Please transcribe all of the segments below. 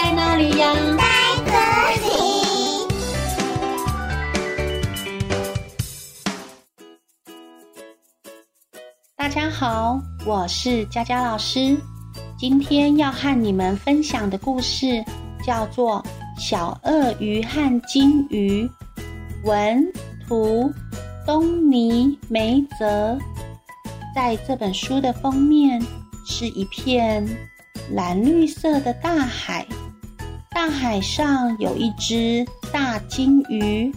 在哪里呀？在这里。大家好，我是佳佳老师。今天要和你们分享的故事叫做《小鳄鱼和金鱼》，文图东尼梅泽。在这本书的封面是一片蓝绿色的大海，大海上有一只大金鱼，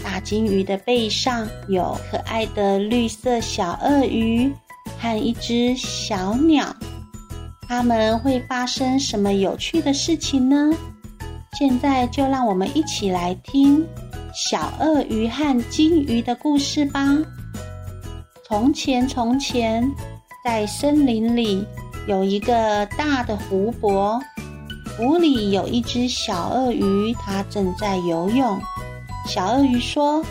大金鱼的背上有可爱的绿色小鳄鱼和一只小鸟。它们会发生什么有趣的事情呢？现在就让我们一起来听小鳄鱼和金鱼的故事吧。从前，从前，在森林里有一个大的湖泊，湖里有一只小鳄鱼，它正在游泳。小鳄鱼说：“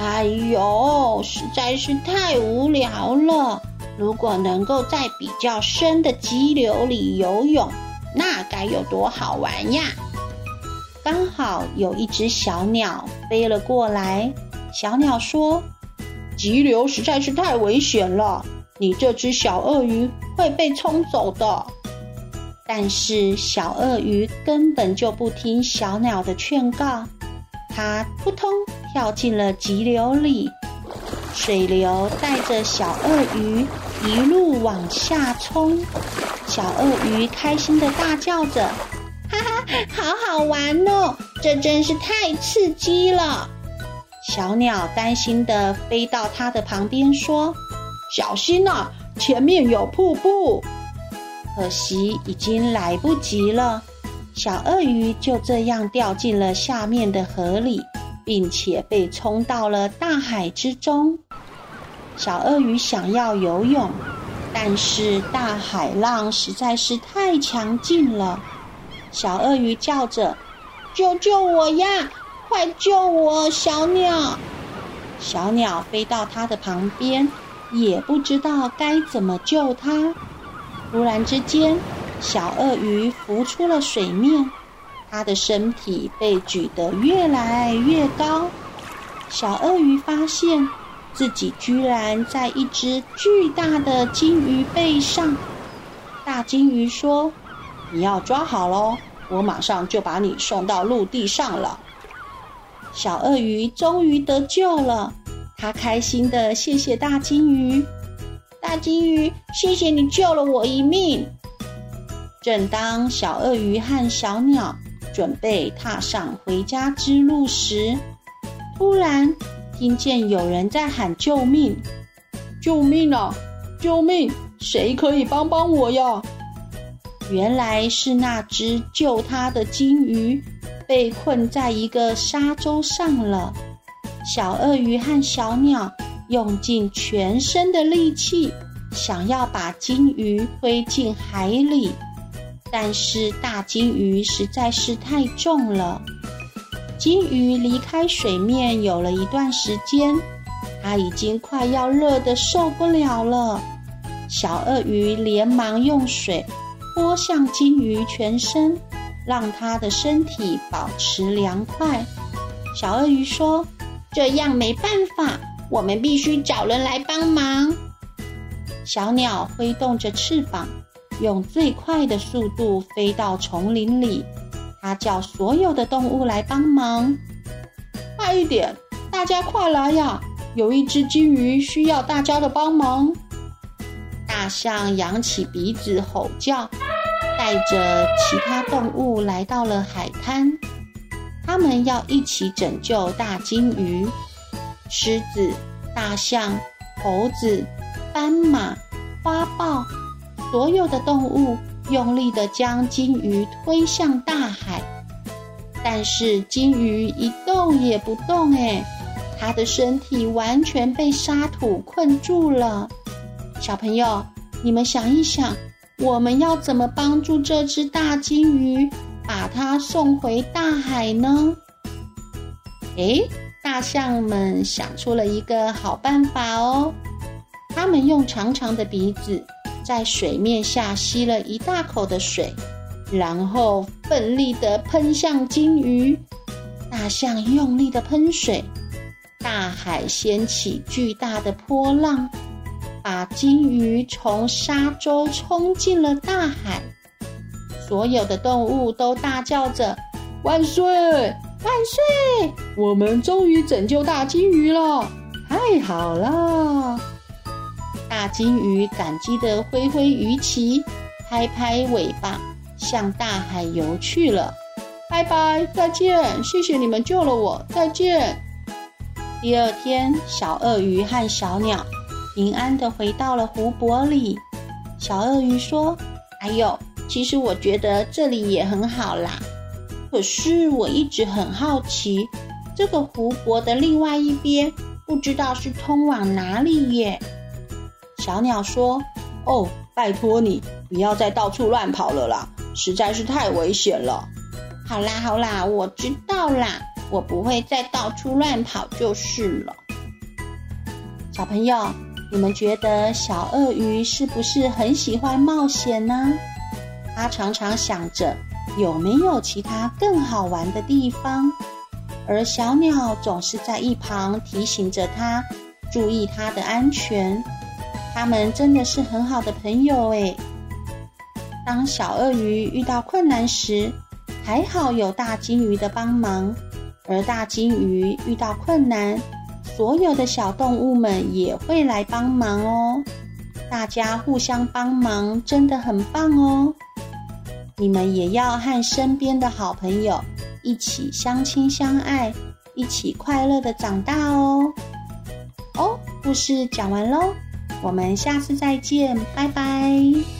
哎呦，实在是太无聊了！如果能够在比较深的激流里游泳，那该有多好玩呀！”刚好有一只小鸟飞了过来，小鸟说。急流实在是太危险了，你这只小鳄鱼会被冲走的。但是小鳄鱼根本就不听小鸟的劝告，它扑通跳进了急流里，水流带着小鳄鱼一路往下冲，小鳄鱼开心地大叫着：“哈哈，好好玩哦，这真是太刺激了！”小鸟担心地飞到它的旁边，说：“小心呐，前面有瀑布。”可惜已经来不及了，小鳄鱼就这样掉进了下面的河里，并且被冲到了大海之中。小鳄鱼想要游泳，但是大海浪实在是太强劲了。小鳄鱼叫着：“救救我呀！”快救我，小鸟！小鸟飞到它的旁边，也不知道该怎么救它。突然之间，小鳄鱼浮出了水面，它的身体被举得越来越高。小鳄鱼发现自己居然在一只巨大的金鱼背上。大金鱼说：“你要抓好喽，我马上就把你送到陆地上了。”小鳄鱼终于得救了，它开心的谢谢大金鱼。大金鱼，谢谢你救了我一命。正当小鳄鱼和小鸟准备踏上回家之路时，突然听见有人在喊救命！救命啊！救命！谁可以帮帮我呀？原来是那只救它的金鱼。被困在一个沙洲上了，小鳄鱼和小鸟用尽全身的力气，想要把金鱼推进海里，但是大金鱼实在是太重了。金鱼离开水面有了一段时间，它已经快要热得受不了了。小鳄鱼连忙用水泼向金鱼全身。让它的身体保持凉快。小鳄鱼说：“这样没办法，我们必须找人来帮忙。”小鸟挥动着翅膀，用最快的速度飞到丛林里。它叫所有的动物来帮忙。快一点，大家快来呀！有一只金鱼需要大家的帮忙。大象扬起鼻子吼叫。带着其他动物来到了海滩，他们要一起拯救大金鱼。狮子、大象、猴子、斑马、花豹，所有的动物用力地将金鱼推向大海，但是金鱼一动也不动，哎，它的身体完全被沙土困住了。小朋友，你们想一想。我们要怎么帮助这只大金鱼，把它送回大海呢？诶，大象们想出了一个好办法哦！他们用长长的鼻子在水面下吸了一大口的水，然后奋力地喷向鲸鱼。大象用力地喷水，大海掀起巨大的波浪，把鲸鱼从沙洲冲进了大海。所有的动物都大叫着：“万岁！万岁！我们终于拯救大鲸鱼了！太好了！”大鲸鱼感激地挥挥鱼鳍，拍拍尾巴，向大海游去了。拜拜，再见！谢谢你们救了我，再见。第二天，小鳄鱼和小鸟平安地回到了湖泊里。小鳄鱼说：“哎呦，其实我觉得这里也很好啦。可是我一直很好奇，这个湖泊的另外一边不知道是通往哪里耶。”小鸟说：“哦，拜托你不要再到处乱跑了啦，实在是太危险了。”好啦好啦，我知道啦，我不会再到处乱跑就是了。小朋友，你们觉得小鳄鱼是不是很喜欢冒险呢？它常常想着有没有其他更好玩的地方，而小鸟总是在一旁提醒着它，注意它的安全。它们真的是很好的朋友诶。当小鳄鱼遇到困难时，还好有大鲸鱼的帮忙，而大鲸鱼遇到困难，所有的小动物们也会来帮忙哦。大家互相帮忙，真的很棒哦。你们也要和身边的好朋友一起相亲相爱，一起快乐的长大哦。哦，故事讲完喽，我们下次再见，拜拜。